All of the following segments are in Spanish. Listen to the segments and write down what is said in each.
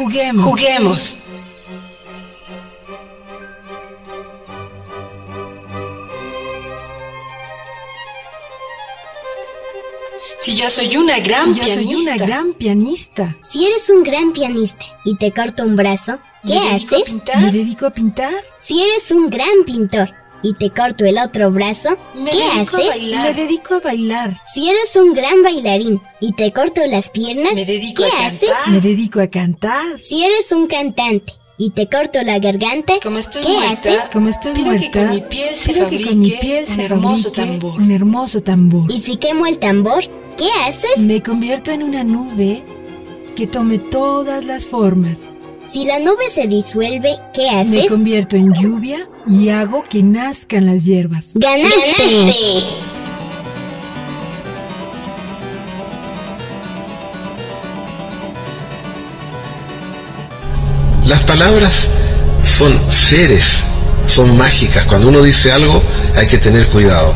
Juguemos. Juguemos. Si yo soy una gran Si yo pianista. soy una gran pianista. Si eres un gran pianista y te corto un brazo, ¿qué ¿Me dedico a haces? pintar? ¿Me dedico a pintar? Si eres un gran pintor y te corto el otro brazo, Me ¿qué dedico a haces? bailar. Me dedico a bailar. Si eres un gran bailarín y te corto las piernas, Me dedico ¿qué a haces? cantar. Me dedico a cantar. Si eres un cantante y te corto la garganta, Como estoy ¿qué muerta, haces? Como estoy Pido muerta, que con mi piel se pido que con mi fabrique piel un se hermoso fabrique tambor. Un hermoso tambor. Y si quemo el tambor, ¿qué haces? Me convierto en una nube que tome todas las formas. Si la nube se disuelve, ¿qué Me haces? convierto en lluvia y hago que nazcan las hierbas. ¡Ganaste! Las palabras son seres, son mágicas. Cuando uno dice algo hay que tener cuidado.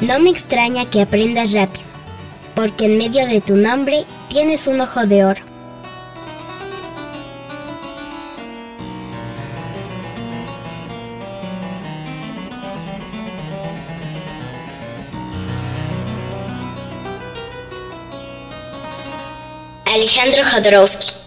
No me extraña que aprendas rápido, porque en medio de tu nombre tienes un ojo de oro. Alejandro Jodorowsky